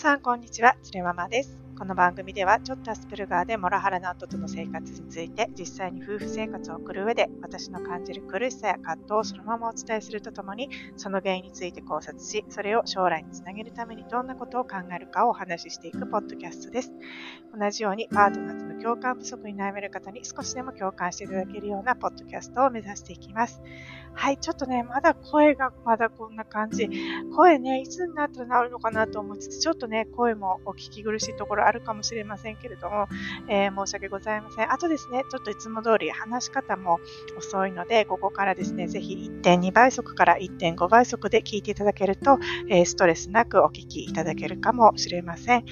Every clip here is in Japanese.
さん、こんにちは。つれママです。この番組では、ちょっとアスペルガーでモラハラな夫との生活について、実際に夫婦生活を送る上で、私の感じる苦しさや葛藤をそのままお伝えするとともに、その原因について考察し、それを将来につなげるためにどんなことを考えるかをお話ししていくポッドキャストです。同じように、パートナーとの共感不足に悩める方に少しでも共感していただけるようなポッドキャストを目指していきます。はい、ちょっとね、まだ声がまだこんな感じ。声ね、いつになったら治るのかなと思いつつ、ちょっとね、声もお聞き苦しいところあるかもしれませんけれども、えー、申し訳ございません。あとですね、ちょっといつも通り話し方も遅いので、ここからですね、ぜひ1.2倍速から1.5倍速で聞いていただけると、えー、ストレスなくお聞きいただけるかもしれません。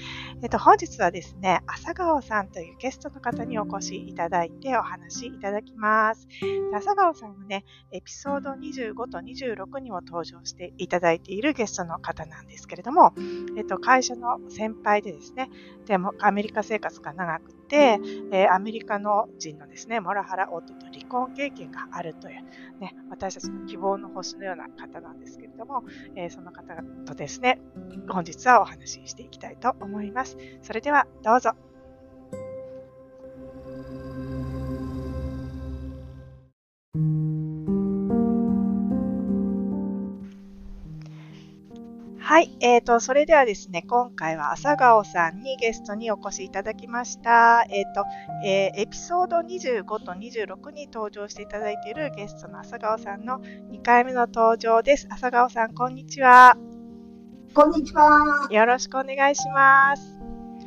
えっ、と、本日はですね、朝顔さんというゲストの方にお越しいただいてお話いただきます。朝顔さんはね、エピソード25と26にも登場していただいているゲストの方なんですけれども、えっ、と、会社の先輩でですね、でもアメリカ生活が長くて、えー、アメリカの人のですね、モラハラ夫と離婚経験があるという、ね、私たちの希望の星のような方なんですけれども、えー、その方とですね、本日はお話ししていきたいと思います。それではどうぞ。はい。えっ、ー、と、それではですね、今回は朝顔さんにゲストにお越しいただきました。えっ、ー、と、えー、エピソード25と26に登場していただいているゲストの朝顔さんの2回目の登場です。朝顔さん、こんにちは。こんにちは。よろしくお願いします。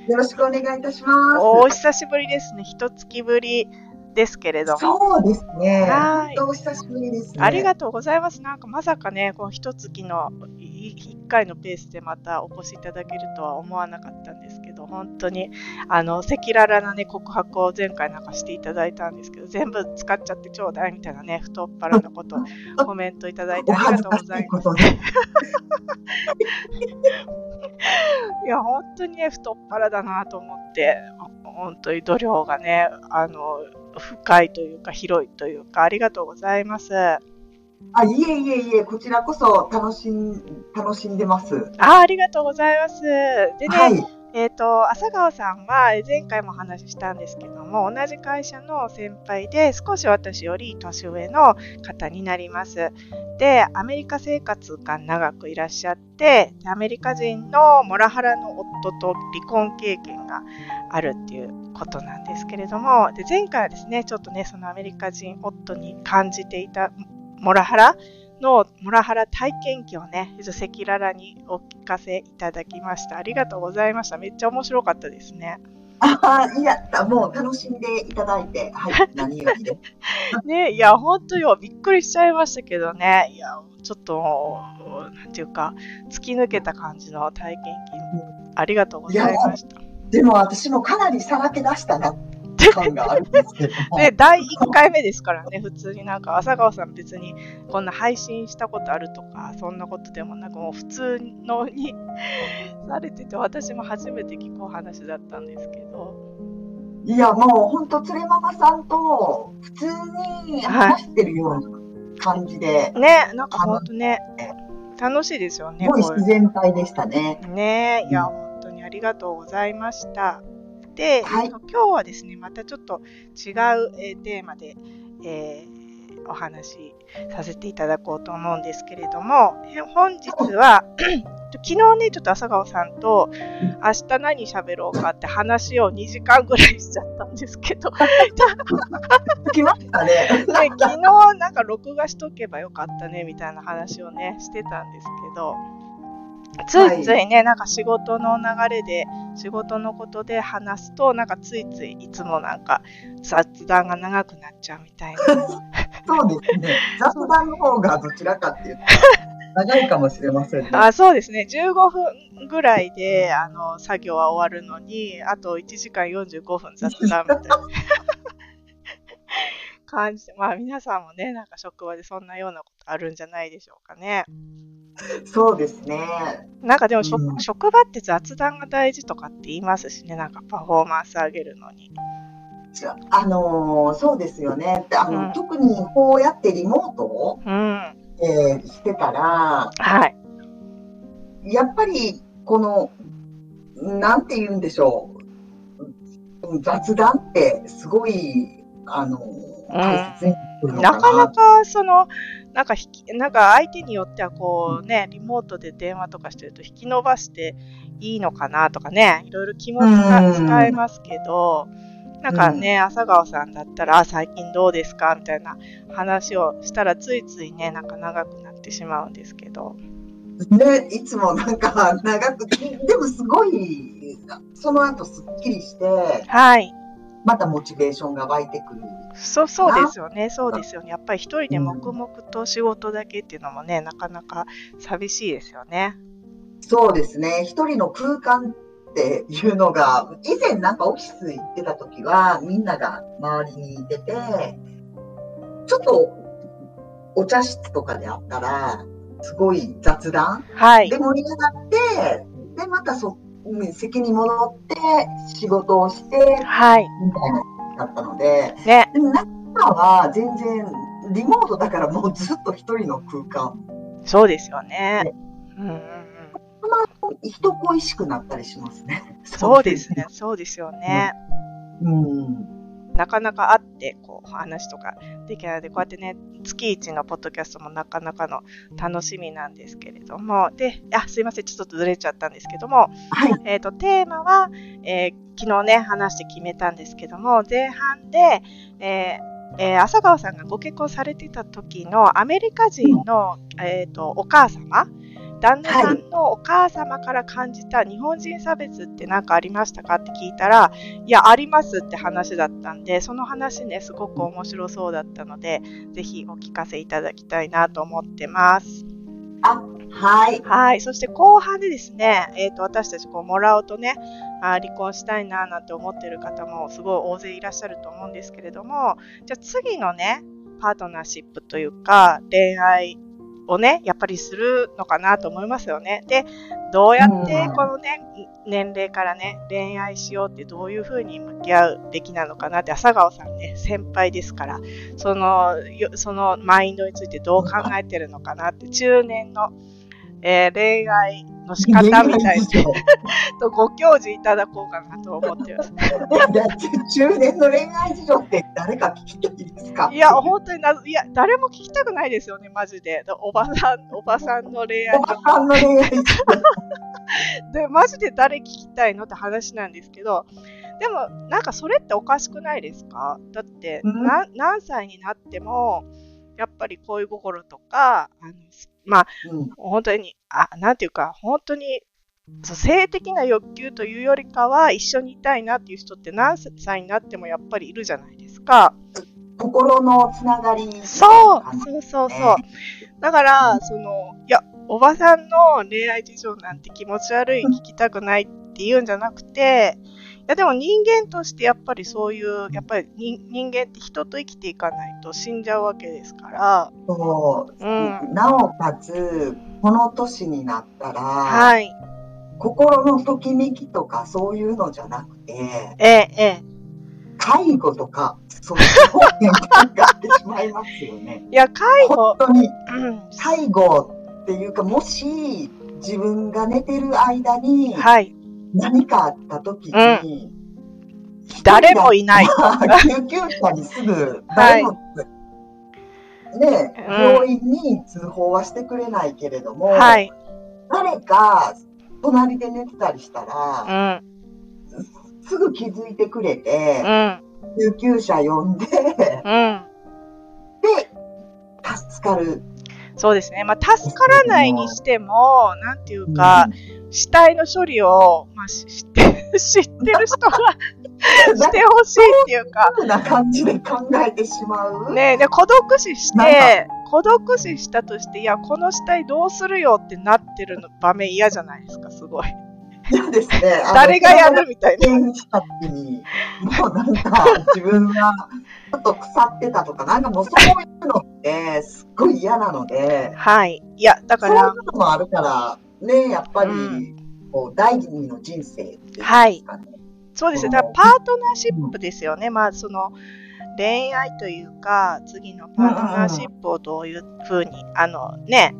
よろしくお願いいたします。お久しぶりですね。一月ぶりですけれども。そうですね。はい。お久しぶりです、ね、ありがとうございます。なんかまさかね、こう一月の1回のペースでまたお越しいただけるとは思わなかったんですけど、本当に、あの、赤裸々なね、告白を前回なんかしていただいたんですけど、全部使っちゃってちょうだいみたいなね、太っ腹のこと、コメントいただいてありがとうございます。いや、本当にね、太っ腹だなと思って、本当に度量がね、あの、深いというか、広いというか、ありがとうございます。あ、いえいえいえ、こちらこそ楽しん、楽しんでます。あ、ありがとうございます。でね、はい、えっ、ー、と、朝川さんは前回も話したんですけども、同じ会社の先輩で少し私より年上の方になります。で、アメリカ生活が長くいらっしゃって、アメリカ人のモラハラの夫と離婚経験があるっていうことなんですけれども、で前回はですね、ちょっとね、そのアメリカ人夫に感じていたモラハラ？のモラハラ体験記をね、赤裸々にお聞かせいただきました。ありがとうございました。めっちゃ面白かったですね。ああ、いや、もう楽しんでいただいて、はい、何よりで。ね、いや、本当よ、びっくりしちゃいましたけどね、いや、ちょっと、なんていうか、突き抜けた感じの体験記、ありがとうございました。でも私もかなりさらけ出したな感があるんですけど。で、第1回目ですからね、普通になんか、朝川さん別にこんな配信したことあるとか、そんなことでもなく、もう普通のにされてて、私も初めて聞くお話だったんですけど。いや、もう本当、つれママさんと普通に話してるような感じで。はい、ね、なんか本当ね、楽しいですよね。すごい自然体でしたね。ね、いや、本当にありがとうございました。で、はい、今日はですね、またちょっと違う、えー、テーマで、えー、お話しさせていただこうと思うんですけれども、え本日は、昨日ね、ちょっと朝顔さんと、明日何喋ろうかって話を2時間ぐらいしちゃったんですけど。来ましたね。昨日なんか録画しとけばよかったねみたいな話をね、してたんですけど、ついついね、はい、なんか仕事の流れで、仕事のことで話すと、なんかついついいつもなんか雑談が長くなっちゃうみたいな。そうですね。雑談の方がどちらかっていうと。長いかもしれませんね。あそうですね。15分ぐらいで、あの、作業は終わるのに、あと1時間45分雑談みたいな 感じで、まあ皆さんもね、なんか職場でそんなようなことあるんじゃないでしょうかね。そうですね。なんかでも、うん、職場って雑談が大事とかって言いますしね、なんかパフォーマンス上げるのに。あのー、そうですよね。あの、うん、特にこうやってリモートを、うん、えー、してたら、はい。やっぱり、この、なんて言うんでしょう。雑談ってすごい、あの、大切になかなか、その、なんか引き、なんか相手によってはこうね、リモートで電話とかしてると引き伸ばしていいのかなとかね、いろいろ気も使使えますけど、なんかね、朝顔さんだったら、最近どうですかみたいな話をしたら、ついついね、なんか長くなってしまうんですけど。ね、いつもなんか長く、でもすごい、その後すっきりして、はい。またモチベーションが湧いてくる。そう、そうですよね。そうですよね。やっぱり一人で黙々と仕事だけっていうのもね、うん、なかなか寂しいですよね。そうですね。一人の空間っていうのが、以前なんかオフィス行ってた時は、みんなが周りにいてて、ちょっとお茶室とかであったら、すごい雑談、はい、で盛り上がって、で、またそ、席に戻って仕事をして、はい、みたいなだったので、ね、でも今は全然リモートだからもうずっと一人の空間。そうですよね。ねうん人恋しくなったりしますね。そうですね。そうですよね。うん。なかなか会って、こう、話とかできないので、こうやってね、月一のポッドキャストもなかなかの楽しみなんですけれども、で、あ、すいません、ちょっとずれちゃったんですけども、はい、えっ、と、テーマは、えー、昨日ね、話して決めたんですけども、前半で、えーえー、浅川さんがご結婚されてた時のアメリカ人の、えーとお母様旦那さんのお母様から感じた日本人差別って何かありましたかって聞いたら、いや、ありますって話だったんで、その話ね、すごく面白そうだったので、ぜひお聞かせいただきたいなと思ってます。あ、はい。はい。そして後半でですね、えっ、ー、と、私たちこう、もらうとね、あ離婚したいななんて思ってる方もすごい大勢いらっしゃると思うんですけれども、じゃあ次のね、パートナーシップというか、恋愛をね、やっぱりするのかなと思いますよね。で、どうやってこのね、年齢からね、恋愛しようってどういうふうに向き合うべきなのかなって、朝顔さんね、先輩ですから、その、そのマインドについてどう考えてるのかなって、中年の、えー、恋愛の仕方みたいな とご教示いただこうかなと思ってます。中年の恋愛事情って誰か聞きたいですか？いや、本当にな、いや、誰も聞きたくないですよね、マジで。おばさん、おばさんの恋愛おばさんの恋愛事情。で、マジで誰聞きたいのって話なんですけど、でも、なんかそれっておかしくないですか？だって、な何歳になっても、ぱり恋心とか、あのまあ、うん、本当に、あ、なんていうか、本当に、性的な欲求というよりかは、一緒にいたいなっていう人って何歳になってもやっぱりいるじゃないですか。心のつながり、ね、そう、そうそうそう。だから、その、いや、おばさんの恋愛事情なんて気持ち悪い、聞きたくないっていうんじゃなくて、いやでも人間としてやっぱりそういう、やっぱり人間って人と生きていかないと死んじゃうわけですから。そう。うん、なおかつ、この年になったら、はい。心のときめきとかそういうのじゃなくて、ええ、ええ。介護とか、そういう方面考えてしまいますよね。いや、介護。本当に、介護っていうか、もし自分が寝てる間に、はい。何かあった時に、うん、誰もいない。救急車にすぐ、誰も、はい、ね、病院に通報はしてくれないけれども、はい、誰か隣で寝てたりしたら、うん、すぐ気づいてくれて、うん、救急車呼んで、で、助かる。そうですね。まあ、助からないにしても、なんていうか、うん死体の処理を、まあ、知って 知ってる人が してほしいっていうか。な感じで考えてしまう？ねで、孤独死して、孤独死したとして、いや、この死体どうするよってなってるの場面嫌じゃないですか、すごい。嫌ですね。誰がやるみたいな。した時に、もうなんか、自分がちょっと腐ってたとか、なんかもうそういうのって、すっごい嫌なので。はい。いや、だから。そういうのもあるから、ね、やっぱり、こう第二の人生っていうか、ね、はい。そうですね。だからパートナーシップですよね。まあ、その、恋愛というか、次のパートナーシップをどういうふうに、あのね、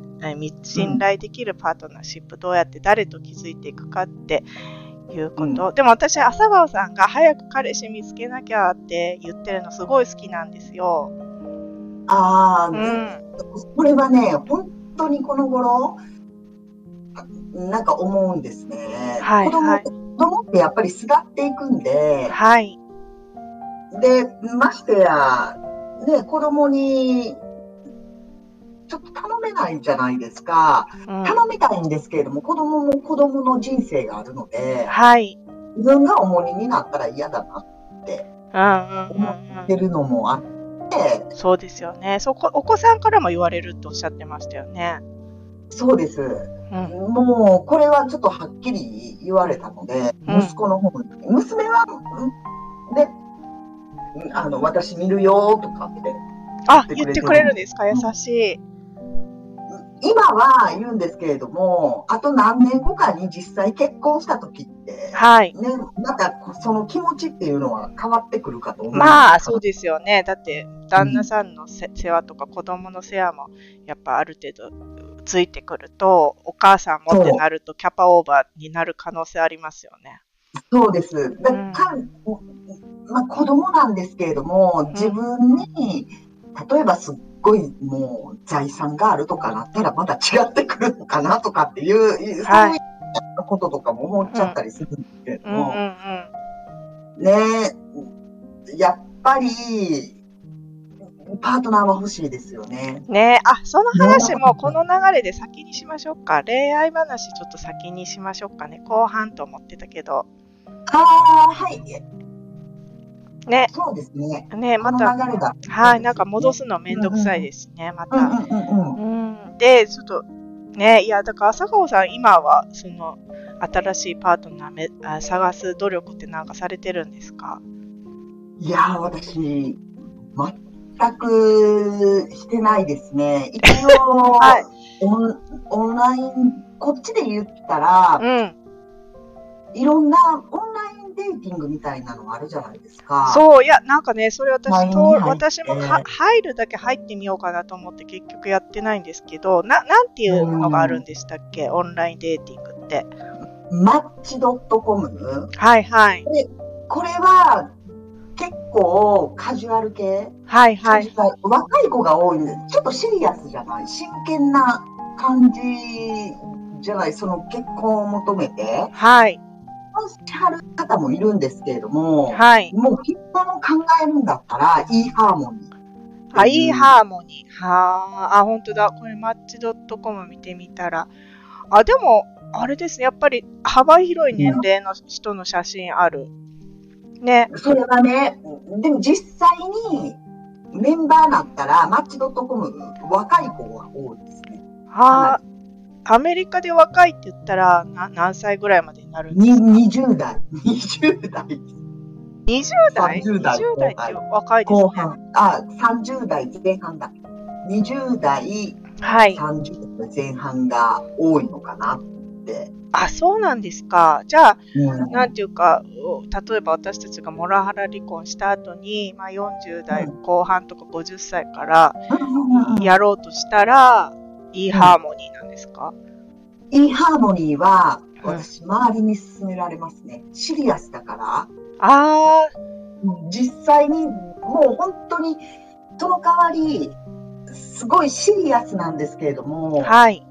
信頼できるパートナーシップ、どうやって誰と築いていくかっていうこと。でも私、朝顔さんが早く彼氏見つけなきゃって言ってるのすごい好きなんですよ。ああ、うん。これはね、本当にこの頃、なんか思うんですね。子供、はいはい子供ってやっぱり巣立っていくんで、はい。で、ましてや、ね、子供に、ちょっと頼めないじゃないですか。うん、頼みたいんですけれども、子供も子供の人生があるので、はい。自分が重荷になったら嫌だなって思ってるのもあって、うん。そうですよね。そこ、お子さんからも言われるっておっしゃってましたよね。そうです。うん。もう、これはちょっとはっきり言われたので、うん息子の方に、娘は、んで、あの、私見るよとかって、あ、言ってくれるんですか？優しい。今は言うんですけれども、あと何年後かに実際結婚した時って、はい。ね、またその気持ちっていうのは変わってくるかと思う。まあ、そうですよね。だって、旦那さんのせ世話とか子供の世話も、やっぱある程度ついてくると、お母さんもってなると、キャパオーバーになる可能性ありますよね。そうです。だうんかまあ、子供なんですけれども、自分に、例えばすっごいもう財産があるとかなったらまた違ってくるのかなとかっていう、そういうこととかも思っちゃったりするんですけれども、うん。ねえやっぱり、パートナーは欲しいですよね。ねえ、あ、その話もこの流れで先にしましょうか。恋愛話ちょっと先にしましょうかね。後半と思ってたけど。ああ、はい。ね、そうですね。ね、また。はい、なんか戻すのめんどくさいですね、まうんうんた。うんうん。うん。で、ちょっと、ね、いや、だから朝顔さん、今は、その、新しいパートナーめあ探す努力ってなんかされてるんですか？いやー、私、全くしてないですね。一応、はいオンライン、こっちで言ったら、うん。いろんなオンラインデーティングみたいなのあるじゃないですか。そう、いや、なんかね、それ私と、私もは入るだけ入ってみようかなと思って結局やってないんですけど、な、なんていうのがあるんでしたっけ、オンラインデーティングって。マッチ .com。はいはい。これは結構カジュアル系、はいはい。若い子が多いんです。ちょっとシリアスじゃない？真剣な感じじゃない？その結婚を求めて。はい。しはる方もいるんですけれども、はい。もう結婚を考えるんだったら、いいハーモニー。あ、いいハーモニー。はあ、あ、本当だ。これ、マッチ .com 見てみたら。あ、でも、あれですね。やっぱり幅広い年齢の人の写真ある。ね。それはね、でも実際にメンバーになったら、マッチ .com、若い子が多いですね。はあ、アメリカで若いって言ったら、な何歳ぐらいまでになるんですにか20代、20代 ?20 代30代 ?20 代って若いですね。後半、あ、30代前半だ。20代、はい。30代前半が多いのかなって。あ、そうなんですか。じゃあ、うん。なんていうか、お例えば私たちがモラハラ離婚した後に、まあ、40代後半とか50歳からやろうとしたら、いいハーモニーなんですか、いいハーモニーは、うん。私、周りに勧められますね。シリアスだから、あ実際に、もう本当に、その代わり、すごいシリアスなんですけれどあ、も、はい、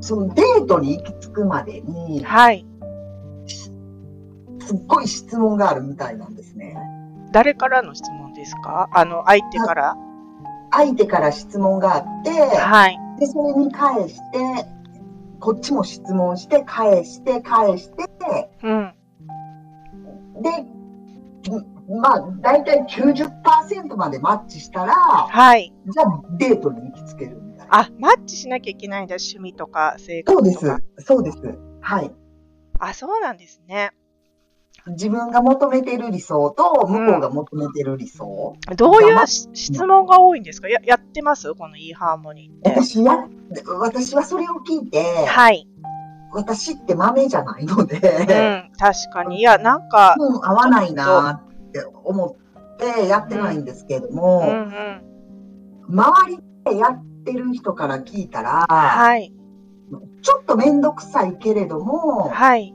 そのデートに行き着くまでに、はい。すっごい質問があるみたいなんですね。誰からの質問ですか？あの、相手から？相手から質問があって、はい。で、それに返して、こっちも質問して、返して、返して、うん。で、んまあ、大体90%までマッチしたら、はい。じゃあデートに行きつける。あ、マッチしなきゃいけないんだ。趣味とか生そうです。そうです。はい。あ、そうなんですね。自分が求めてる理想と、向こうが求めてる理想。どういまあうし質問が多いんですか？ややってます？このいいハーモニーって。私や、私はそれを聞いて、はい。私って豆じゃないので、うん、確かに。いや、なんか、うん、合わないなって思ってやってないんですけれども、うんうん。周りでやってる人から聞いたら、はい。ちょっとめんどくさいけれども、はい。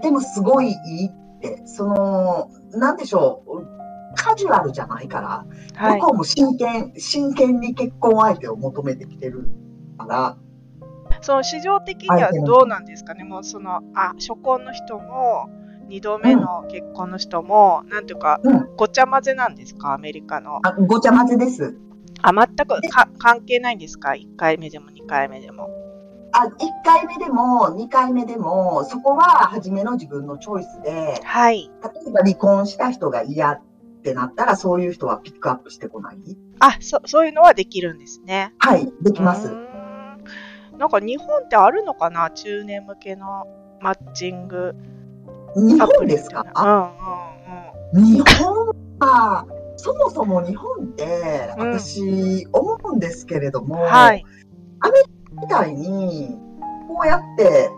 でもすごいいいって、その、なんでしょう、カジュアルじゃないから、はい向。こうも真剣、真剣に結婚相手を求めてきてるから、その市場的にはどうなんですかね、もうその、あ、初婚の人も、二度目の結婚の人も、なんていうか、うんごちゃ混ぜなんですか、アメリカの。あごちゃ混ぜです。あ、全くか関係ないんですか、1回目でも2回目でも。あ、1回目でも2回目でも、そこは初めの自分のチョイスで、はい。例えば離婚した人が嫌ってなったら、そういう人はピックアップしてこない？あ、そそういうのはできるんですね。はい、できますなんか日本ってあるのかな？中年向けのマッチング日アプリ本ですか？うんうんうん。日本は、そもそも日本って、うん私、思うんですけれども、はい。みたいに、こうやって、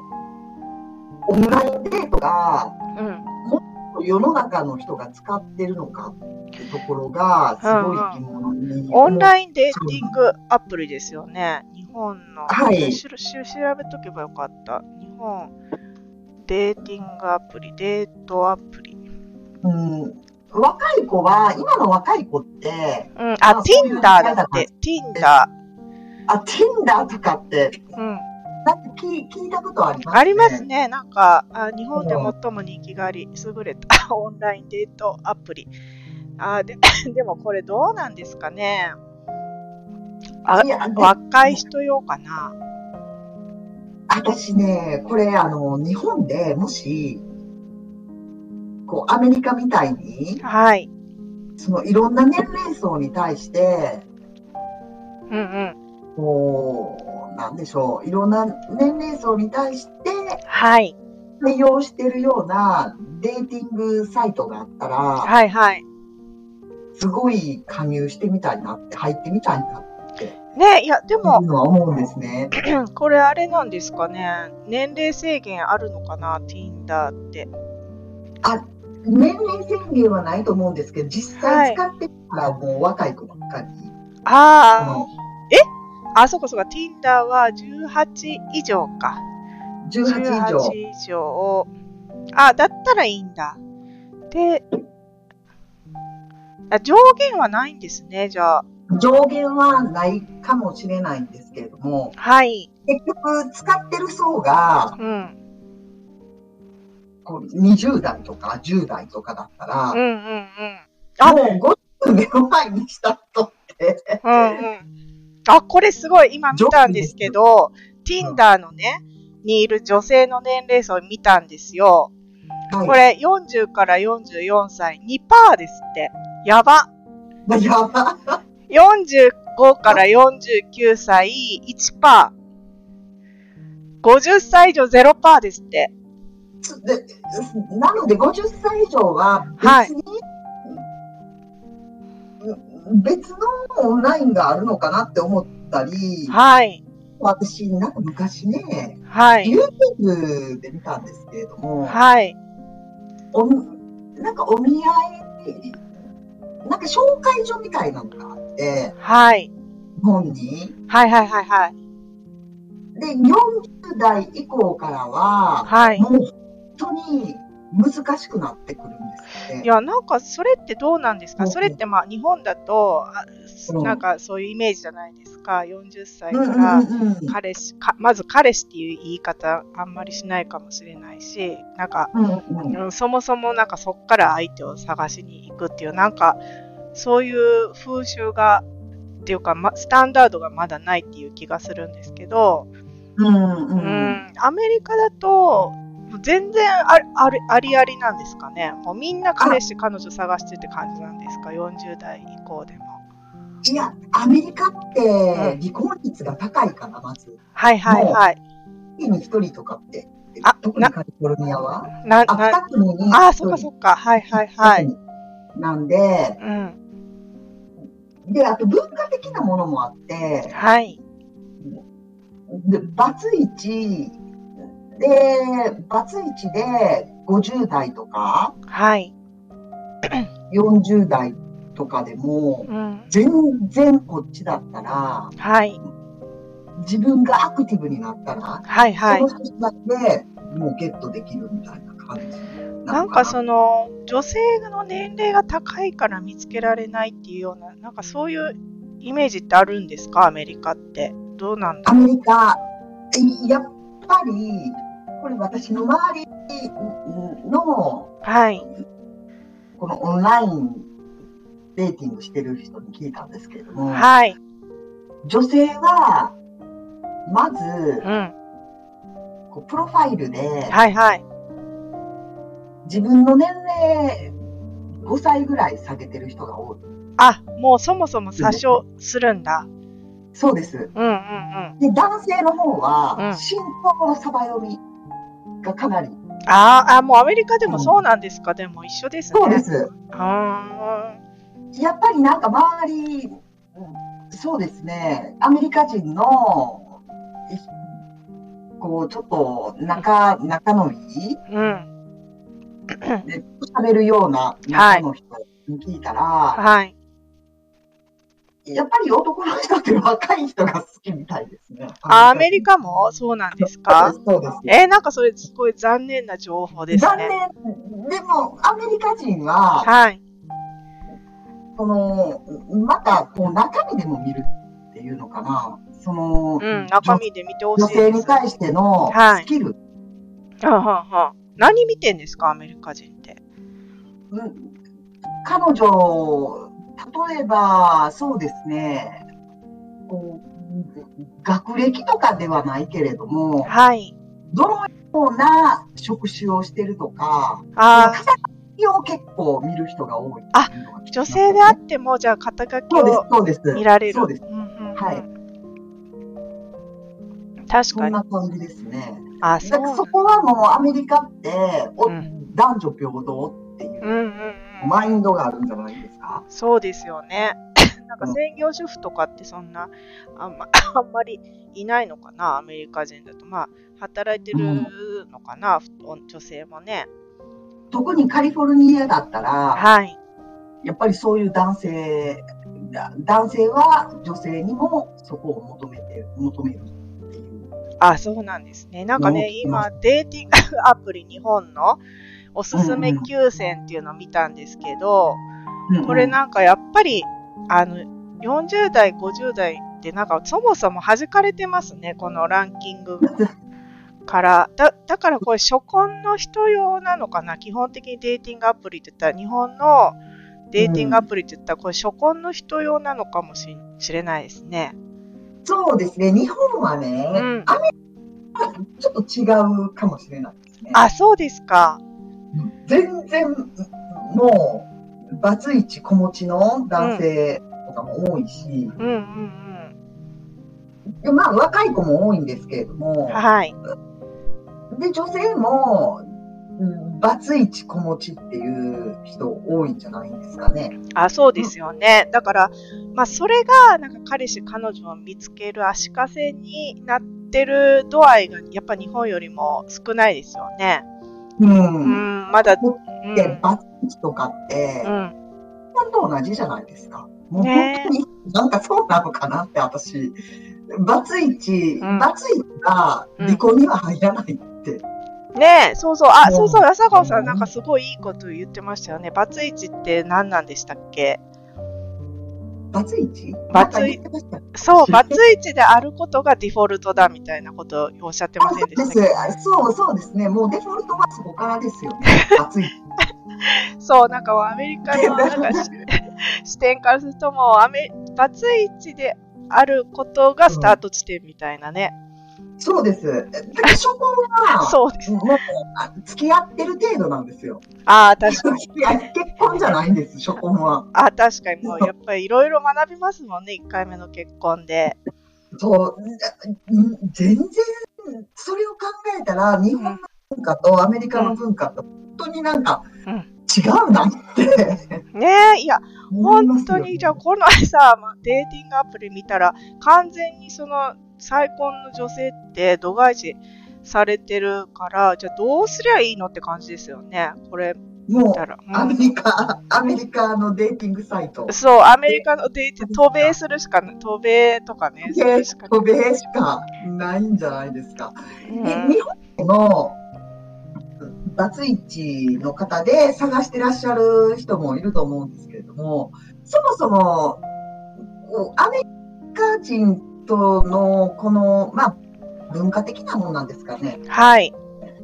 オンラインデートが、うん。世の中の人が使ってるのかってところが、すごい疑問に。オンイラインデーティングアプリですよね。日本の。はいしろし調べとけばよかった。日本デーティングアプリ、デートアプリ。ン、うん。若い子は、今の若い子って、うん。あ、Tinder だって。Tinder。あ、Tinder とかって、うん。なんか聞聞いたことありますね。ありますね。なんか、あ日本で最も人気があり、優れた オンラインデートアプリ。あで でもこれどうなんですかね。あい若い人用かな。私ね、これ、あの、日本でもし、こう、アメリカみたいに、はい。その、いろんな年齢層に対して、うんうん。こう、なんでしょう、いろんな年齢層に対してはい。対応してるようなデーティングサイトがあったら、はいはい。すごい加入してみたいなって、入ってみたいなってねいや、でいも思うんですね。これあれなんですかね。年齢制限あるのかな ?Tinder って。年齢制限はないと思うんですけど、実際使ってたらもう若い子ばっかり。あこあ、あ、そうかそうか。Tinder は18以上か。の18以上。18以上。あ、だったらいいんだ。で、あ上限はないんですね、じゃあ。上限はないかもしれないんですけれども、はい。結局使ってる層がうん。こう20代とか10代とかだったら、うんうんうん。あもう50目の前にした人って、うんうん。あ、これすごい今見たんですけど、Tinder のね、にいる女性の年齢層を見たんですよ。はいこれ40から44歳2%ですって。やば。やば。45から49歳1%。50歳以上0%ですって。でなので50歳以上ははい別に、別のオンラインがあるのかなって思ったり、はい。私なんか昔ね、はい。YouTube で見たんですけれども、はい。おなんかお見合い、なんか紹介所みたいなのがあって、はい。日本に。はいはいはいはい。で、40代以降からは、はい。もう本当に難しくなってくるんですって。いや、なんかそれってどうなんですか？うん。それってまあ日本だと、なんかそういうイメージじゃないですか？40歳から彼氏、かまず彼氏っていう言い方あんまりしないかもしれないし、なんか、うんうん。うんそもそもなんかそっから相手を探しに行くっていう、なんかそういう風習が、っていうか、ま、スタンダードがまだないっていう気がするんですけど、うんううん。ん、アメリカだと、全然ありありありありなんですかね。もうみんな彼氏、彼女探してって感じなんですか ?40 代以降でも。いや、アメリカって離婚率が高いから、まず。はいはいはい。一人に一人とかって。あな特にカリフォルニアは。な、あ、な、二組に一人。あ、そっかそっか。はいはいはい。なんで、うん。で、あと文化的なものもあって、はい。で、バツイチで、バツイチで50代とかはい。40代とかでも、うん。全然こっちだったら、はい。自分がアクティブになったら、はいはいそ。の人だけでもうゲットできるみたいな感じなんかその女性の年齢が高いから見つけられないっていうような、なんかそういうイメージってあるんですか、アメリカって。どうなんだアメリカ、いやっぱり、これ私の周りの、はい。このオンラインデーティングしてる人に聞いたんですけれども、はい。女性は、まずう、ん。こうプロファイルで、はいはい。自分の年齢5歳ぐらい下げてる人が多い。あ、もうそもそも詐称するんだ。そうです。うんうんうん。で、男性の方うんは、身長のサバ読みがかなり。あーあ、もうアメリカでもそうなんですか、でも一緒ですね。そうです。あやっぱりなんか周り、うんそうですね、アメリカ人の、いこう、ちょっと仲、仲のいい、ーうん。で、喋るような仲の人に聞いたら、はい。やっぱり男の人って若い人が好きみたいですね。あアメリカも？そうなんですか？そうです。えーなんかそれすごい残念な情報です残ね。念。でも、アメリカ人は、はい。その、また、こう、中身でも見るっていうのかな。その、うん、中身で見てほし女いです。性に対してのはいスキル、はあはあはあ何見てんですか、アメリカ人って。うん彼女、例えば、そうですね、こう学歴とかではないけれども、はい。どのような職種をしてるとか、あ肩書きを結構見る人が多いいうのがー女性であっても、じゃあ肩書きを。見られる。そうです。はい。確かに。そんな感じですね。あ、そうそこはもうアメリカって、おうん男女平等っていううんうんうん。マインドがあるんじゃないですか？そうですよね。なんか専業主婦とかってそんな、あんま あんまりいないのかな、アメリカ人だと。まあ、働いてるのかな、女性もね。特にカリフォルニアだったら、はい。やっぱりそういう男性、だ男性は女性にもそこを求めて、求めるっていう。あ、そうなんですね。なんかね、うん今、デーティングアプリ日本のおすすめ9選っていうのを見たんですけど、これなんかやっぱり、あの、40代、50代ってなんかそもそも弾かれてますね、このランキングから。だだからこれ初婚の人用なのかな？基本的にデーティングアプリって言ったら、日本のデーティングアプリって言ったら、これ初婚の人用なのかもししれないですね。そうですね、日本はね、うんアメリカはちょっと違うかもしれないですね。あ、そうですか。全然、もう、バツイチ子持ちの男性とかも多いし、うんうんでまあ若い子も多いんですけれどうん。も、はい。で、女性も、うんバツイチ子持ちっていう人多いんじゃないんですかね。あ、そうですよね。だから、まあ、それが、なんか彼氏、彼女を見つける足かせになってる度合いが、やっぱ日本よりも少ないですよね。う。うんん、まだ、うん。で、バツイチとかって、うん、日本と同じじゃないですか。もうね本当に、なんかそうなのかなって私、バツイチ、うんバツイチが離婚には入らないって。ねえ、そうそう、あ、うんそうそう、朝顔さうんん、なんかすごいいいこと言ってましたよね。バツイチって何なんでしたっけ？バツイチ？バツイ？なんか言ってましたそう、バツイチであることがデフォルトだみたいなことをおっしゃってませんででした。そうそうですね。もうデフォルトはそこからですよね。バツイチ。そう、なんかアメリカのなんかし 視点からするともうアメ、バツイチであることがスタート地点みたいなね。そうです。だから初婚は、そうです。もうあ付き合ってる程度なんですよ。ああ、確かに。結婚じゃないんです、初婚は。ああ、確かにもうやっぱりいろいろ学びますもんね、1回目の結婚で。そう、ん全然、それを考えたら、日本の文化とアメリカの文化と、本当になんかうん違うなってねえ、いや、本当に、じゃあこのさ、まあ、デーティングアプリ見たら、完全にその再婚の女性って度外視されてるから、じゃあどうすりゃいいのって感じですよね。これもう、見たら。うんアメリカ、アメリカのデーティングサイト。そう、アメリカのデート、渡米するしかない、渡米とかね、渡米しかないんじゃないですか。ない。で日本のバツイチの方で探してらっしゃる人もいると思うんですけれども、そもそも、アメリカ人とのこの、まあ、文化的なものなんですかね。はい。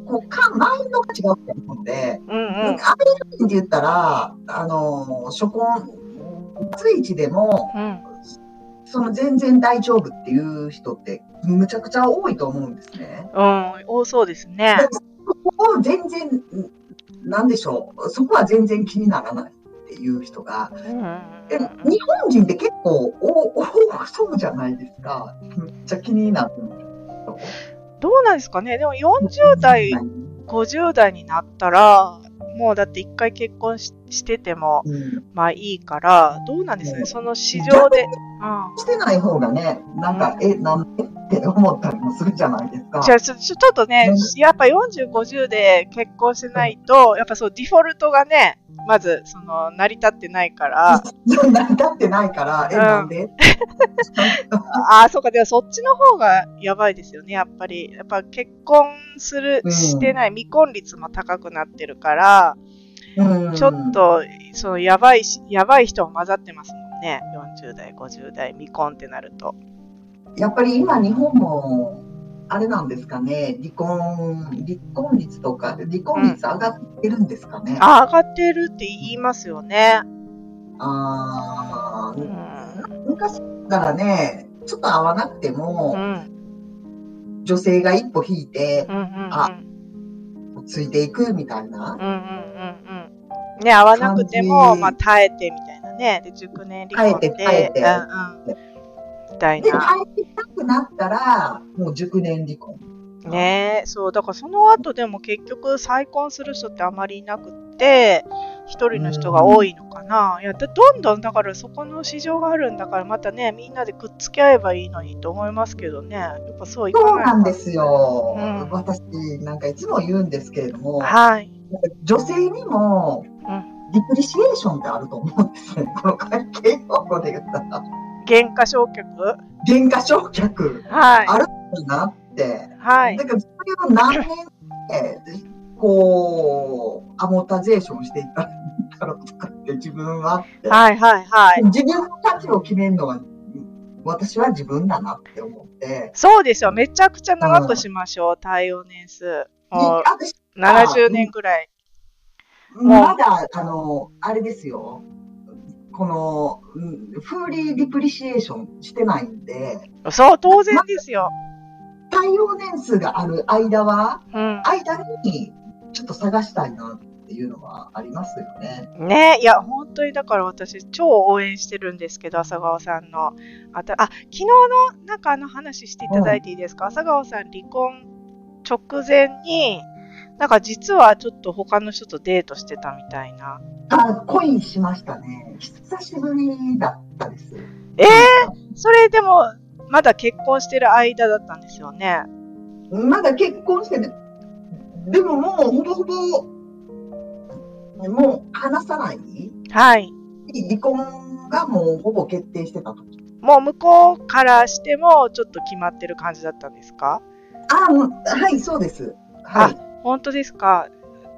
こうかマインドが違うと思うんで、うんうん。アメリカ人って言ったら、あの、初婚、バツイチでも、うん。その全然大丈夫っていう人ってむちゃくちゃ多いと思うんですね。うん。多そうですね。でそこを全然、なんでしょう、そこは全然気にならないっていう人が、で日本人って結構お多そうじゃないですか。めっちゃ気になるどうなんですかね。でも40代、50代になったら、もうだって一回結婚ししてても、うん。まあいいから、どうなんですか？ねうん。その市場で。してない方がね、なんか、え、なんで？って思ったりもするじゃないですか。じゃあちょっとね、やっぱ40、50で結婚してないと、やっぱそう、デフォルトがね、まず、その、成り立ってないから、成り立ってないから、え、うん。なんで？ああ、そうか、でもそっちの方がやばいですよね、やっぱり。やっぱ結婚する、うん。してない、未婚率も高くなってるから、うんちょっと、その、やばいし、やばい人も混ざってますもんね。40代、50代、未婚ってなると。やっぱり今日本も、あれなんですかね、離婚、離婚率とか、離婚率上がってるんですかね？あ、上がってるって言いますよね。あーうん。昔からね、ちょっと合わなくてうも、ん。女性が一歩引いてうん。うん。うん。あついていくみたいな。うんうんうんうん。ね、合わなくても、まあ、耐えてみたいなね。で、熟年離婚で、耐えて耐えてうんうん。みたいで、な。帰ってきたくなったら、もう熟年離婚。ねそう、だからその後でも結局再婚する人ってあまりいなくって、一人の人が多いのかな。いや、でどんどんだからそこの市場があるんだから、またね、みんなでくっつき合えばいいのにと思いますけどね。やっぱそういかないそうなんですよ。うん私なんかいつも言うんですけれども、はい。女性にもうん。ディプリシエーションってあると思うんですね。この会計用語で言ったら。原価償却？原価償却はい。あるんだな？って。はいだ。からそれを何年で、こう、アモタゼーションしていったらいいんだろうとかって自分はって。はいはいはい。自分の価値を決めるのは、私は自分だなって思って。そうですよ。めちゃくちゃ長くしましょう、対応年数。もう私70年ぐらい。まだ、あの、あれですよ。この、うんフーリーディプリシエーションしてないんで、そう、当然ですよ。対応年数がある間は、うん。間にちょっと探したいなっていうのはありますよね。ねいや、本当にだから私、超応援してるんですけど、朝顔さんの。あたあ、昨日のなんかあの話していただいていいですか、朝顔さん離婚直前に、なんか実はちょっと他の人とデートしてたみたいな。あ、恋しましたね。久しぶりだったです。ええそれでも、まだ結婚してる間だったんですよね。まだ結婚してる。でももうほぼほぼ、もう話さない？はい。離婚がもうほぼ決定してた時。もう向こうからしても、ちょっと決まってる感じだったんですか？あ、うんはい、そうです。はい。本当ですか？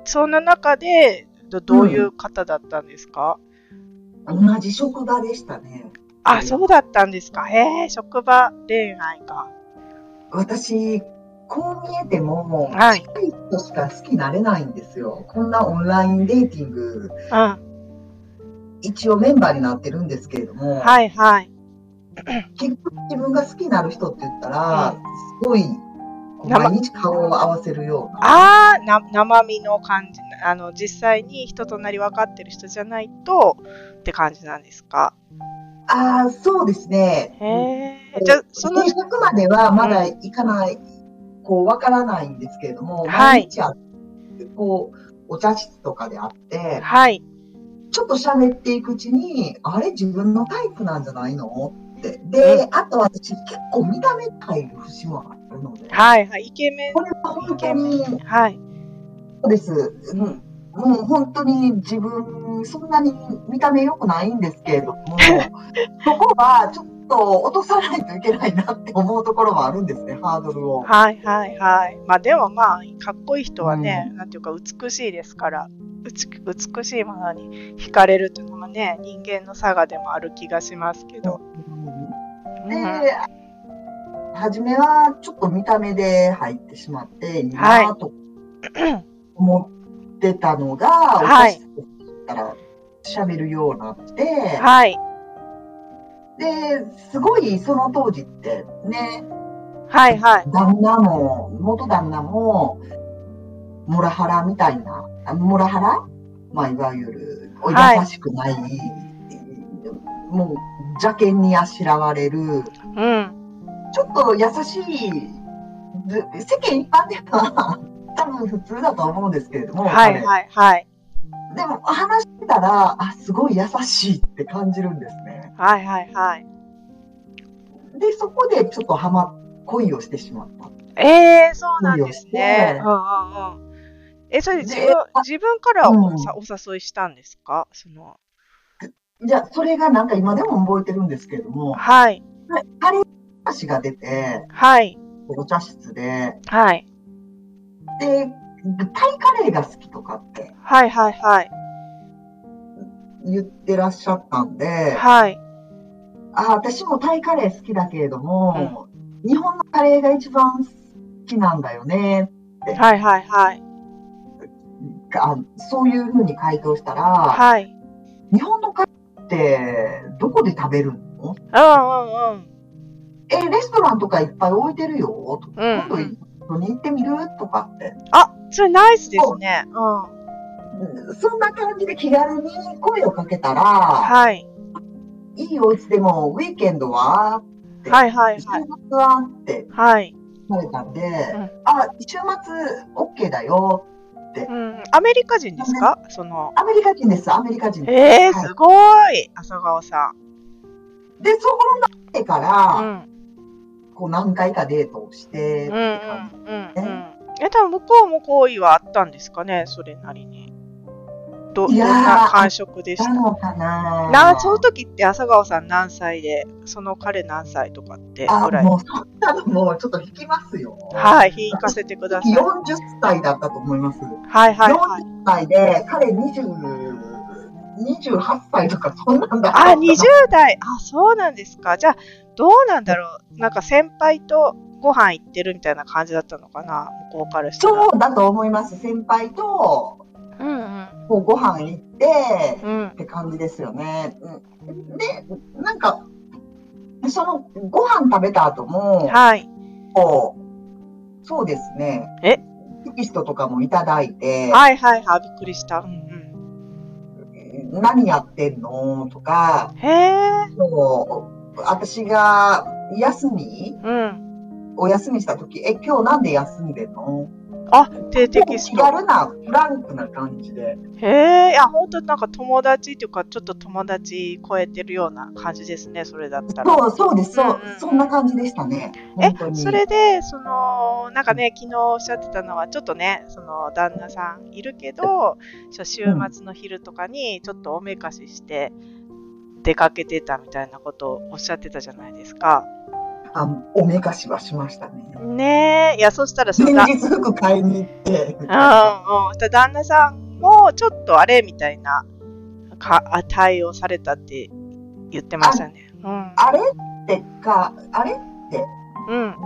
そんな中で、どどういう方だったんですか、同じ職場でしたね。あ、そうだったんですか。へえ、職場恋愛か。私、こう見えても、はい近い人しか好きになれないんですよ。こんなオンラインデーティング、うん。一応メンバーになってるんですけれども、はいはい。結局自分が好きになる人って言ったら、すごい、生毎日顔を合わせるような。あーな、生身の感じ。あの、実際に人となり分かってる人じゃないと、って感じなんですか。ああ、そうですね。へえ。じゃあ、その定、着まではまだ行かない、こう、わからないんですけれども、はい毎日会って、こう、お茶室とかであって、はい。ちょっと喋っていくうちに、あれ自分のタイプなんじゃないの？って。で、あと私結構見た目入る節もあるので、はいはい。イケメンこ。れは本当に、はい。そうです。うんもう本当に自分、そんなに見た目良くないんですけれども、そこはちょっと落とさないといけないなって思うところもあるんですね、ハードルを。はいはいはい。まあでもまあ、かっこいい人はね、なんていうか美しいですから、美美しいものに惹かれるというのもね、人間の差がでもある気がしますけど。で、うん初めはちょっと見た目で入ってしまって、いいはいなと思ってたのが、はい喋るようになって、はい。で、すごいその当時ってね、はいはい。旦那も、元旦那も、モラハラみたいな、あモラハラ？まあ、いわゆる、はい優しくない、もう、邪険にあしらわれる、うん。ちょっと優しい、ず世間一般では多分普通だと思うんですけれども、はい彼はいはい。でも話してたら、あ、すごい優しいって感じるんですね。はいはいはい。で、そこでちょっとハマ、恋をしてしまった。ええー、そうなんですね。うんうんうん。え、それ自で分、自分からお,、うんさお誘いしたんですか？その、じゃあ、それがなんか今でも覚えてるんですけれども、はい。カレー話が出て、はい。お茶室で、はい。で、タイカレーが好きとかってはいはいはい。言ってらっしゃったんで、はい。あ私もタイカレー好きだけれども、日本のカレーが一番好きなんだよね。はいはいはい。あそういうふうに回答したら、はい。日本のカレーってどこで食べるの？うんうんうん。え、レストランとかいっぱい置いてるよ。うん今度一緒に行ってみる？とかって。あ、それナイスですね。うん。うんそんな感じで気軽に声をかけたら、はい。いいお家でもウィーケンドははいはい週はい。末はってはい。言われたんで、うんあ、週末 OK だよ。うん。アメリカ人ですか？その。アメリカ人です、アメリカ人です。ええー、はいすごい。浅川さで、そこのってから、ん。うん。こう何回かデートをして、うんうんって感じうんうん。え、多分向こうも好意はあったんですかねそれなりに。ど、どんな感触でした？なのかなな、その時って浅川さん何歳で、その彼何歳とかってあ、ぐらい？もう、そんなのもうちょっと引きますよ。はい、引かせてください。40歳だったと思います。はいはいはい。40歳で、彼20、28歳とかそんなんだあ、20代。あ、そうなんですか。じゃあ、どうなんだろう。なんか先輩とご飯行ってるみたいな感じだったのかな向こうからしたら。そうだと思います。先輩と、うんうん。こうご飯行って、うんっ。て感じですよね。うんで、なんか、そのご飯食べた後も、はい。こう、そうですね。え？テキストとかもいただいて、はいはいはい。びっくりした。うん何やってんの？とか。そう私が休み？うん。お休みした時、え、今日なんで休んでんの？あ、でテキス気ト。軽な、フランクな感じで。へえ。いや、本当なんか友達っていうか、ちょっと友達超えてるような感じですね。それだったら。そう、そうです、そう、うんうんそんな感じでしたね。え。それで、その、なんかね、昨日おっしゃってたのは、ちょっとね、その、旦那さんいるけど、週末の昼とかに、ちょっとおめかしして、出かけてたみたいなことをおっしゃってたじゃないですか。あおめかしはしましたね。ねえ、いや、そしたらそのだ、前日服買いに行って。うんうん。だ旦那さんも、ちょっとあれみたいな、か、あ対応されたって言ってましたね。うん。あれってか、あれって、うん。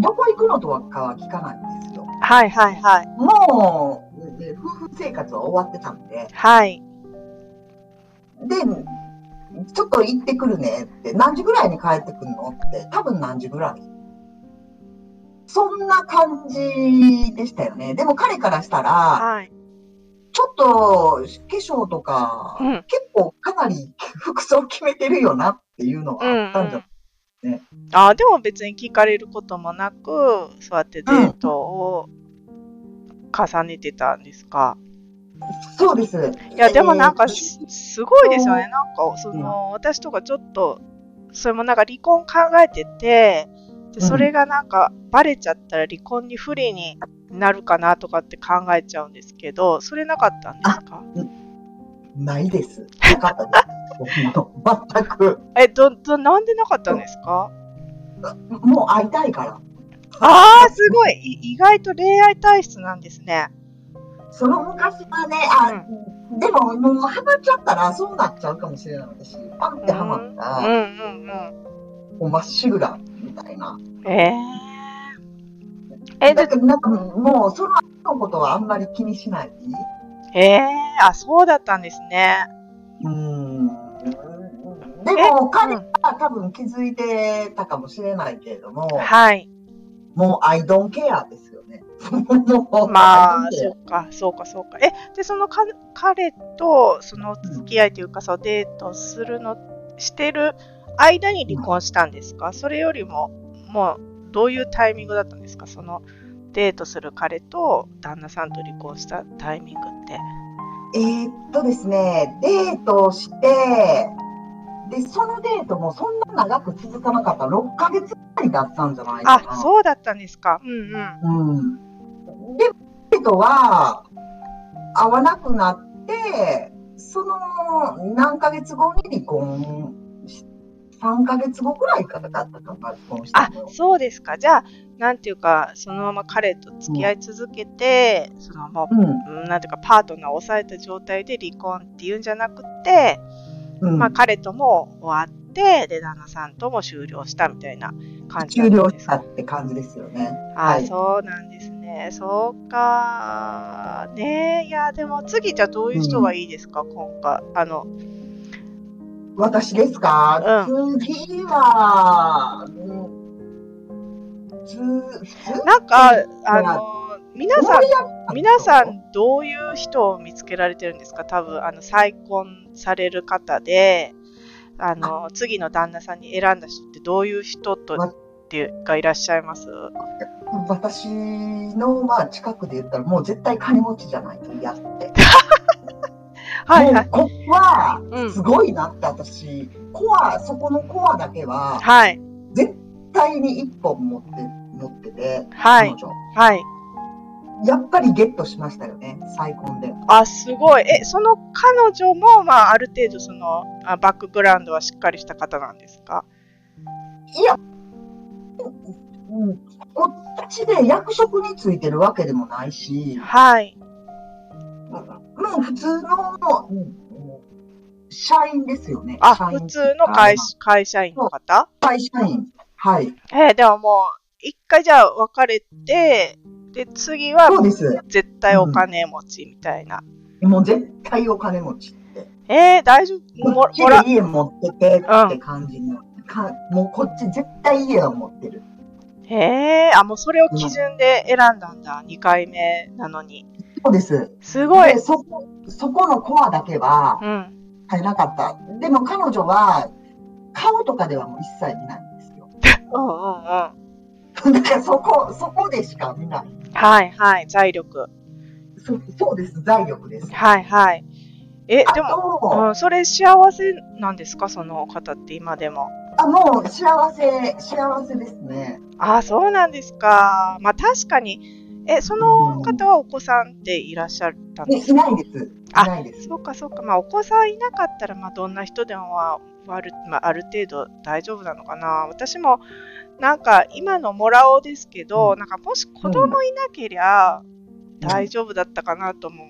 どこ行くのとかは聞かないんですよ。はいはいはい。もう、ね夫婦生活は終わってたんで。はい。で、ちょっと行ってくるねって、何時ぐらいに帰ってくるの？って、多分何時ぐらいそんな感じでしたよね。でも彼からしたら、はい。ちょっと化粧とか、うん。結構かなり 服装決めてるよなっていうのがあったんじゃ、あでも別に聞かれることもなく、そうやってデートを重ねてたんですか？そうです。いや、でもなんかえーす、すごいですよね。なんか、その、私とかちょっと、それもなんか離婚考えてて、でそれがなんかバレちゃったら離婚に不利になるかなとかって考えちゃうんですけど、それなかったんですか？ないです。なかったです。全く。え、ど、ど、なんでなかったんですか？もう会いたいから。ああ、すごいい。意外と恋愛体質なんですね。その昔はね、あ、でももうハマっちゃったらそうなっちゃうかもしれない私。パンってハマったら、うんうんもうまっしぐらみたいな。うん。えー、え、で、だけどなんかもうその後のことはあんまり気にしない。えー、あ、そうだったんですね。うん。でも彼は多分気づいてたかもしれないけれども、はい。もう I don't care ですよね。もう まあそうか、そうか、そうか。え、で、そのか彼と、その付き合いというか、そう、デートするの、してる間に離婚したんですか？それよりも、もう、どういうタイミングだったんですか？その、デートする彼と旦那さんと離婚したタイミングって。えーっとですね、デートをして、で、そのデートもそんな長く続かなかった。6ヶ月ぐらいだったんじゃないかな。あ、そうだったんですか。うんうん。うん。で、デートは、会わなくなって、その何ヶ月後に離婚し、3ヶ月後くらいからだったかな、離婚したあの。、そうですか。じゃあ、なんていうか、そのまま彼と付き合い続けて、そのまま、うん。うんなんていうか、パートナーを抑えた状態で離婚っていうんじゃなくて、うんまあ、彼とも終わって、で、旦那さんとも終了したみたいな感じだ終了。したって感じですよね。あ、はいそうなんですね。そうか。ね。え、いや、でも次、じゃあどういう人がいいですか、今回。あの、私ですか、次は、うん。普通、普通なんか、あの、皆さん、ん皆さん、どういう人を見つけられてるんですか？多分、あの、再婚される方で、あの、次の旦那さんに選んだ人ってどういう人と、わっていうがいらっしゃいます？私の、まあ、近くで言ったら、もう絶対金持ちじゃないと嫌って。はいはい。ここは、うんすごいなって私、コア、そこのコアだけは、はい。絶対に一本持って、持ってて、はい彼。女。はい。やっぱりゲットしましたよね、再婚で。あ、すごい。え、その彼女も、まあ、ある程度、その、あバックグラウンドはしっかりした方なんですか？いや、うん、こっちで役職についてるわけでもないし、はい。もう普通の、うん社員ですよね。あ、普通の会会社員の方？会社員。はい。えーでももう、一回じゃあ別れて、で、次はそうです。絶対お金持ちみたいな。もう絶対お金持ちって。えー、大丈夫？もこっ家持っててって感じの。かもうこっち絶対家を持ってる。へえー、あ、もうそれを基準で選んだんだ。2回目なのに。そうです。すごいで。そこ、そこのコアだけはうん。入らなかった。でも彼女は、顔とかではもう一切見ないんですよ。うんうんうん。だからそこ、そこでしか見ない。はいはい。財力。そそうです。財力です。はいはい。え、あでも、と、うん、それ幸せなんですか？その方って今でも。あ、もう幸せ、幸せですね。あ、そうなんですか。まあ確かに、え、その方はお子さんっていらっしゃったんねですか？いないです。いあないです。そうかそうか。まあお子さんいなかったら、まあどんな人でもはある,、まあ、ある程度大丈夫なのかな。私もなんか今のもらおうですけど、うんなんかもし子供いなけりゃ大丈夫だったかなとも,、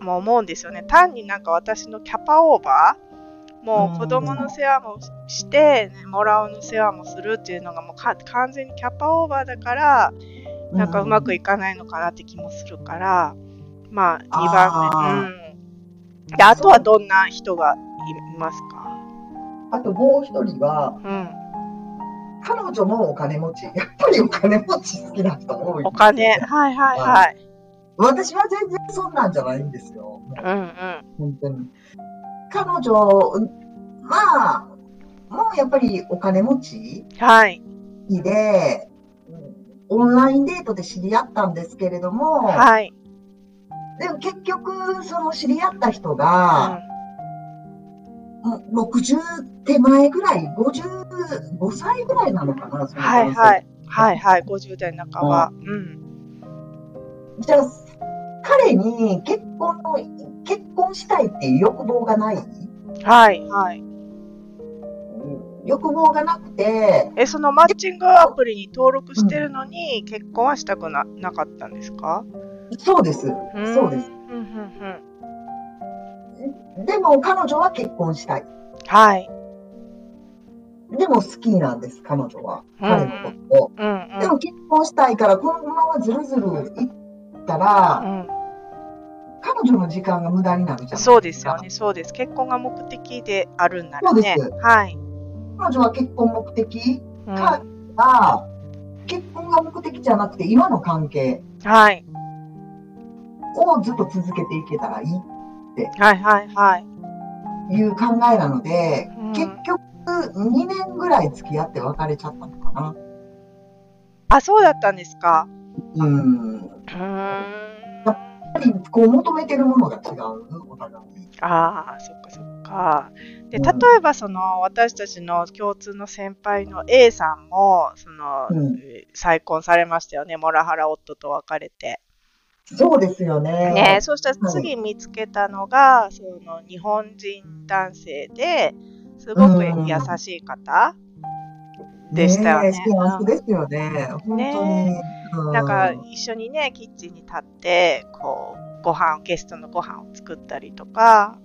も思うんですよね。単になんか私のキャパオーバーもう子供の世話もして、ね、もらおうの世話もするっていうのがもうか完全にキャパオーバーだから、なんかうまくいかないのかなって気もするから、まあ、2番あ目。うん。で、あとはどんな人がいますか？あともう一人は、うん。彼女もお金持ち。やっぱりお金持ち好きな人多い。お金。はいはいはい。私は全然そんなんじゃないんですよ。うんうん。本当に。彼女、まあ、もうやっぱりお金持ちはい。で、オンラインデートで知り合ったんですけれども、はい。でも結局、その知り合った人うが、う60手前ぐらい、55歳ぐらいなのかな、はいはい。はいはい。50代半ば。うん。じゃあ、彼に結婚の、結婚したいっていう欲望がない？はい、はい。欲望がなくて、え、そのマッチングアプリに登録してるのに、結婚はしたくななかったんですか？そうです。んそうです。うんうんうん。でも彼女は結婚したい。はい。でも好きなんです、彼女は。うん彼のことを。うんうん。でも結婚したいから、このままずるずるいったら、うん、彼女の時間が無駄になるじゃないですか。そうですよね、そうです。結婚が目的であるんならねそうで。はい。彼女は結婚目的うんかが、結婚が目的じゃなくて、今の関係はい。をずっと続けていけたらいいはいはいはい。いう考えなので、うん結局2年ぐらい付き合って別れちゃったのかな。あ、そうだったんですか。うん。やっ。ぱりこう求めてるものが違う、お互い。ああ、そっかそっか。で、うん例えばその私たちの共通の先輩の A さんも、その、うん再婚されましたよね。モラハラ夫と別れて。そうですよね。ね、そうしたら次見つけたのが、その日本人男性ですごく優しい方、でしたよね幸せですよね。本当に。うなんか一緒にね、キッチンに立って、こう、ご飯、ゲストのご飯を作ったりとか、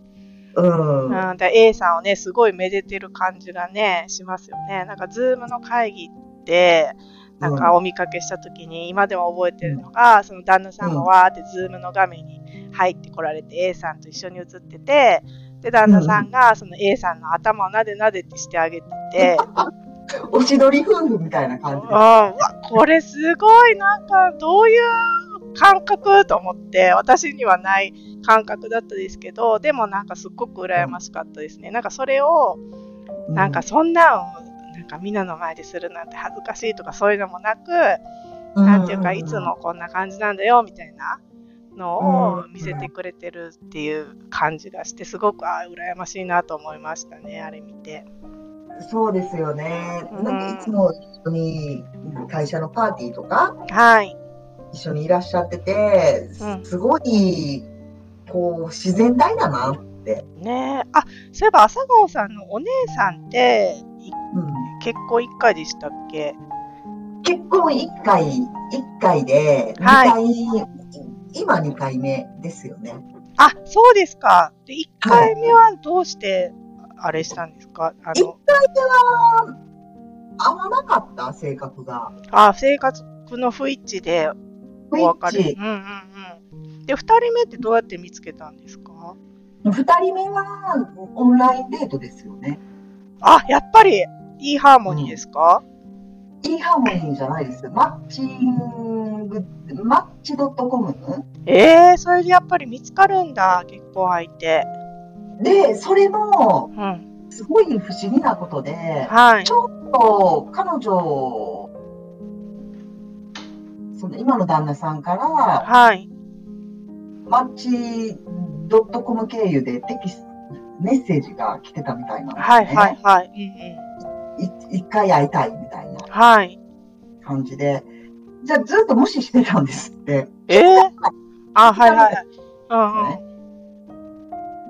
うん。うん、で A さんをね、すごいめでてる感じがね、しますよね。なんか、 Zoom の会議って、なんかお見かけしたときに、今でも覚えてるのが、その旦那さんがわーって Zoom の画面に入ってこられて、A さんと一緒に映ってて、で、旦那さんがその A さんの頭をなでなでってしてあげてて、おしどり夫婦みたいな感じうん、うわ、これすごい、なんか、どういう感覚と思って、私にはない感覚だったですけど、でもなんかすっごく羨ましかったですね。なんかそれを、でなんかそんなんを、なんかみんなの前でするなんて恥ずかしいとかそういうのもなく、なんていうか、いつもこんな感じなんだよ、みたいなのを見せてくれてるっていう感じがして、すごく、ああ、羨ましいなと思いましたね、あれ見て。そうですよね。うんなんかいつも一緒に会社のパーティーとかはい。一緒にいらっしゃってて、うんすごいこう自然体だなって。ねえ。あ、そういえば朝顔さんのお姉さんって、いうん結婚1回でしたっけ？結婚1回、1回で、2はい回、今2回目ですよね。あ、そうですか。で、1回目はどうして、あれしたんですか？あ一の、回目は、合わなかった性格が。あ、生活の不一致で不お別れ。うんうんうん。で、2人目ってどうやって見つけたんですか？二人目はオンラインデートですよね。あ、やっぱり、いいハーモニーですか、いいハーモニーじゃないです。マッチング、マッチ .com ええー、それでやっぱり見つかるんだ、結婚相手。で、それも、うん。すごい不思議なことで、はいち。ょっと彼女、その今の旦那さんから、はい。マッチ .com 経由でテキスト、メッセージが来てたみたいなんですね。はいはいはい。一回会いたいみたいなはい。感じで、じゃあずっと無視してたんですって。ええあ、はいはいはい。うんうん。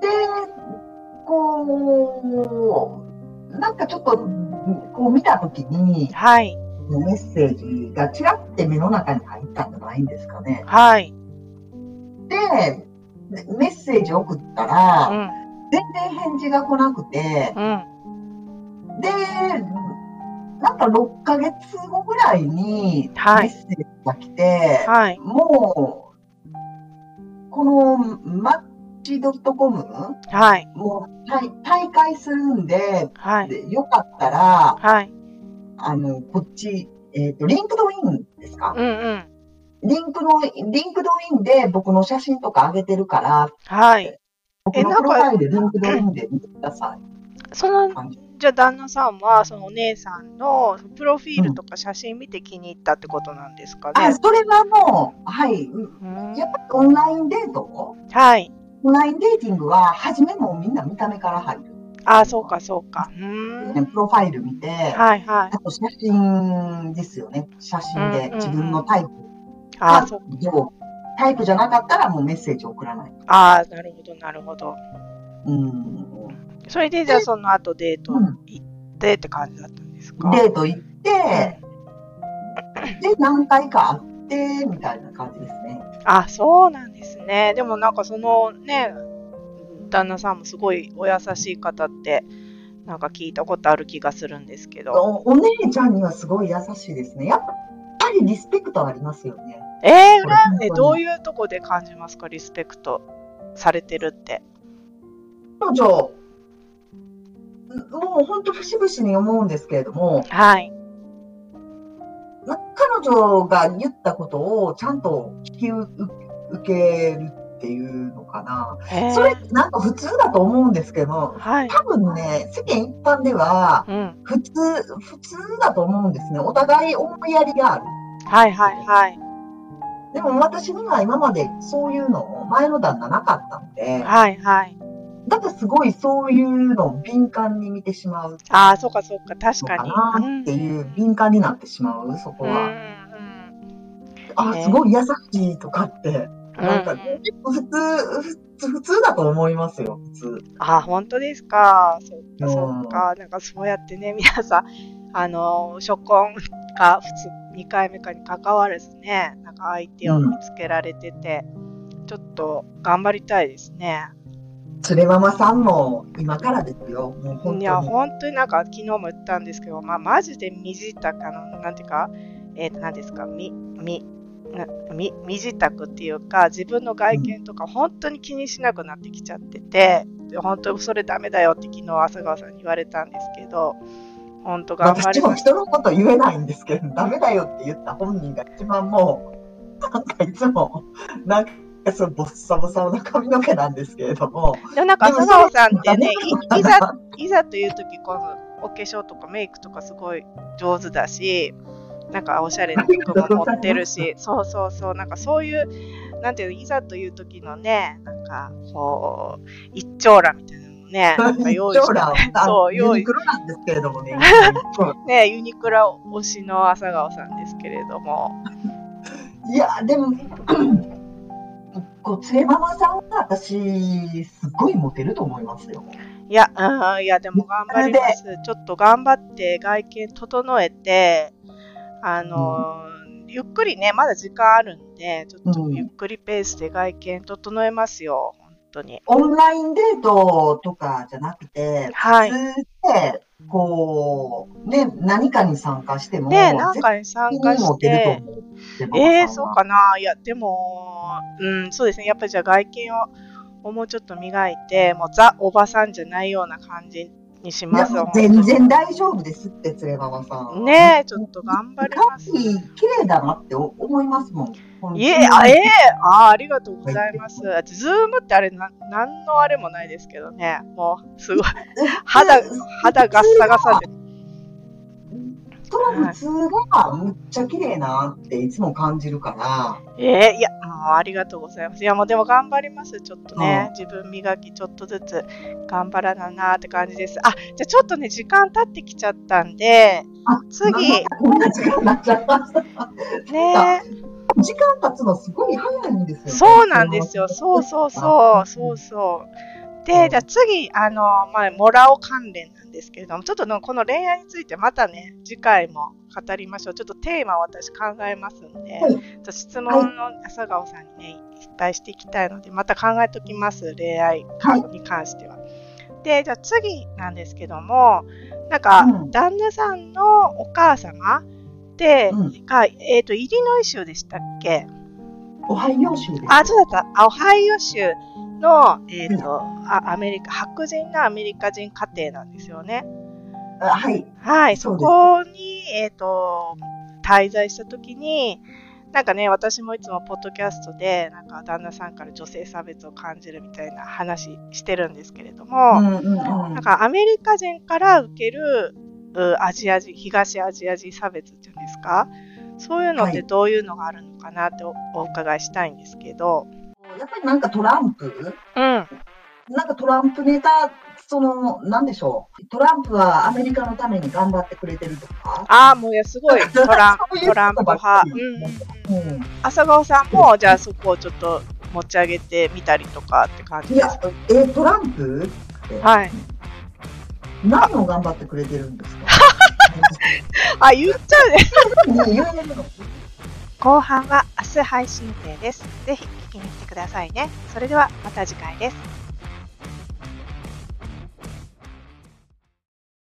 で、こう、なんかちょっと、こう見たときに、はい。メッセージがちらって目の中に入ったんじゃないんですかね。はい。で、メッセージ送ったうら、ん。全然返事が来なくて、うん。で、なんか6ヶ月後ぐらいにメはいッセージが来て、はい。もう、このマッチ .com はい。もうた退会するんで、はい。でよかったら、はい。あの、こっち、えっ、と、 LinkedIn ですか、うんうん。リンクの、 LinkedIn で僕の写真とか上げてるから、はい。僕のなんかプロファイル LinkedIn で見てくださそのじじゃあ旦那さんは、そのお姉さんのプロフィールとか写真見て気に入ったってことなんですかあ、ね。それはもう、はい。うんうんやっぱりオンラインデートはい。オンラインデーティングは、初めもみんな見た目から入る。あ、そうかそうか。うーん。プロファイル見て、はいはい。あと写真ですよね。写真でうんうんうん自分のタイプあ、がそうどう？タイプじゃなかったらもうメッセージ送らない。ああ、なるほど、なるほど。うん。それで、じゃあその後デートうん行ってって感じだったんですか？デート行って、で、何回か会って、みたいな感じですね。あ、そうなんね。でもなんかそのね、旦那さんもすごいお優しい方って、なんか聞いたことある気がするんですけど。おお姉ちゃんにはすごい優しいですね。やっぱりリスペクトありますよね。えー、これ羨えどういうとこで感じますかリスペクトされてるって。彼女、もう本当節々に思うんですけれども、はい。な彼女が言ったことをちゃんと引き受受けるっていうのかな。えーそれってなんか普通だと思うんですけど、はい。多分ね、世間一般ではうん。普通、普通だと思うんですね。お互い思いやりがある。はいはいはい。でも私には今までそういうの前の旦那なかったので、はいはい。だからすごいそういうのを敏感に見てしまうああ、そうかそうか、確のかかに。なっていう敏感になってしまう、そこは。あ、ねすごい優しいとかって、うんなんか普通、普通、だと思いますよ、普通。あ、本当ですか？そっか、うんそっか。なんかそうやってね、皆さん、あの、初婚か、普通、2回目かに関わらずね、なんか相手を見つけられてて、ちょっと頑張りたいですね。つれママさんも今からですよ、もう本いや、当に。本当になんか昨日も言ったんですけど、まあ、マジで身支度の、なんていうか、えっ、と、何ですか、み、み、なみ身支度っていうか、自分の外見とか本当に気にしなくなってきちゃってて、で本当それダメだよって昨日朝川さんに言われたんですけど、本当頑張り。私も人のこと言えないんですけど、ダメだよって言った本人が一番もう、なんかいつも、なんかそうボッサボサの髪の毛なんですけれども、でもなんか朝川さんってね、いざ、いざという時このお化粧とかメイクとかすごい上手だし、なんかおしゃれな服も持ってるし、そうそうそう、なんかそういう、なんていうの、いざという時のね、なんかこう、一長羅みたいなのもね、なんか用意して、そう用意ユニクロなんですけれどもね。ね、ユニクロ推しの朝川さんですけれども、いや、でも、こう、ママさんは私、すっごいモテると思いますよ。いや、うん、いや、でも頑張ります。ちょっと頑張って外見整えて、あのーゆっくりね、まだ時間あるんで、ちょっとゆっくりペースで外見整えますよ、本当に。オンラインデートとかじゃなくて、はいこう、ね、何かに参加しても、で、なんかに参加して、と思う。つれママさんはえー、そうかな。いや、でも、うん、そうですね。やっぱりじゃあ外見をもうちょっと磨いて、もうザ・おばさんじゃないような感じにしますよ。全然大丈夫ですって、つれママさんは。ねえ、ちょっと頑張ります。綺麗だなって思いますもん。いえ、あ、ええあ、ありがとうございます。あズームってあれな、なんのあれもないですけどね。もう、すごい。肌、肌ガッサガサで。その普通がむっちゃ綺麗なっていつも感じるから、ええいや、もうありがとうございます。いや、もうでも頑張ります。ちょっとね、自分磨きちょっとずつ頑張らななって感じです。あ、じゃあちょっとね、時間経ってきちゃったんで、あ次こんな時間になっちゃいました。ね時間経つのすごい早いんですよ、ね。そうなんですよ。そうそうそう、そうそう。で、じゃあ次、あの、まあ、もらお関連なんですけれども、ちょっとのこの恋愛についてまたね、次回も語りましょう。ちょっとテーマを私考えますんで、はい質問の朝顔さんにね、いっぱいしていきたいので、また考えときます、恋愛はいに関しては。で、じゃあ次なんですけども、なんか、うん旦那さんのお母様で、うんがえっ、と、イリノイ州でしたっけ？おはよう州です。あ、そうだった。あオハイオ州の、えっ、と、あアメリカ、白人のアメリカ人家庭なんですよね。あはい。はい、そこに、えっ、と、滞在したときに、なんかね、私もいつもポッドキャストで、なんか旦那さんから女性差別を感じるみたいな話してるんですけれども、うんうんうん。なんかアメリカ人から受けるうアジア人、東アジア人差別っていうんですか？そういうのってはい。どういうのがあるのかなっておお伺いしたいんですけど、やっぱりなんかトランプ？うん。なんかトランプネタ、その、なんでしょう？トランプはアメリカのために頑張ってくれてるとか？ああ、もういや、すごいトランそういうトランプ派。りうんうんうんうん。朝顔さんも、じゃあそこをちょっと持ち上げてみたりとかって感じいやですか、え、トランプはい。何を頑張ってくれてるんですか？あ、言っちゃうね。後半は明日配信予定です。ぜひくださいね。それではまた次回です。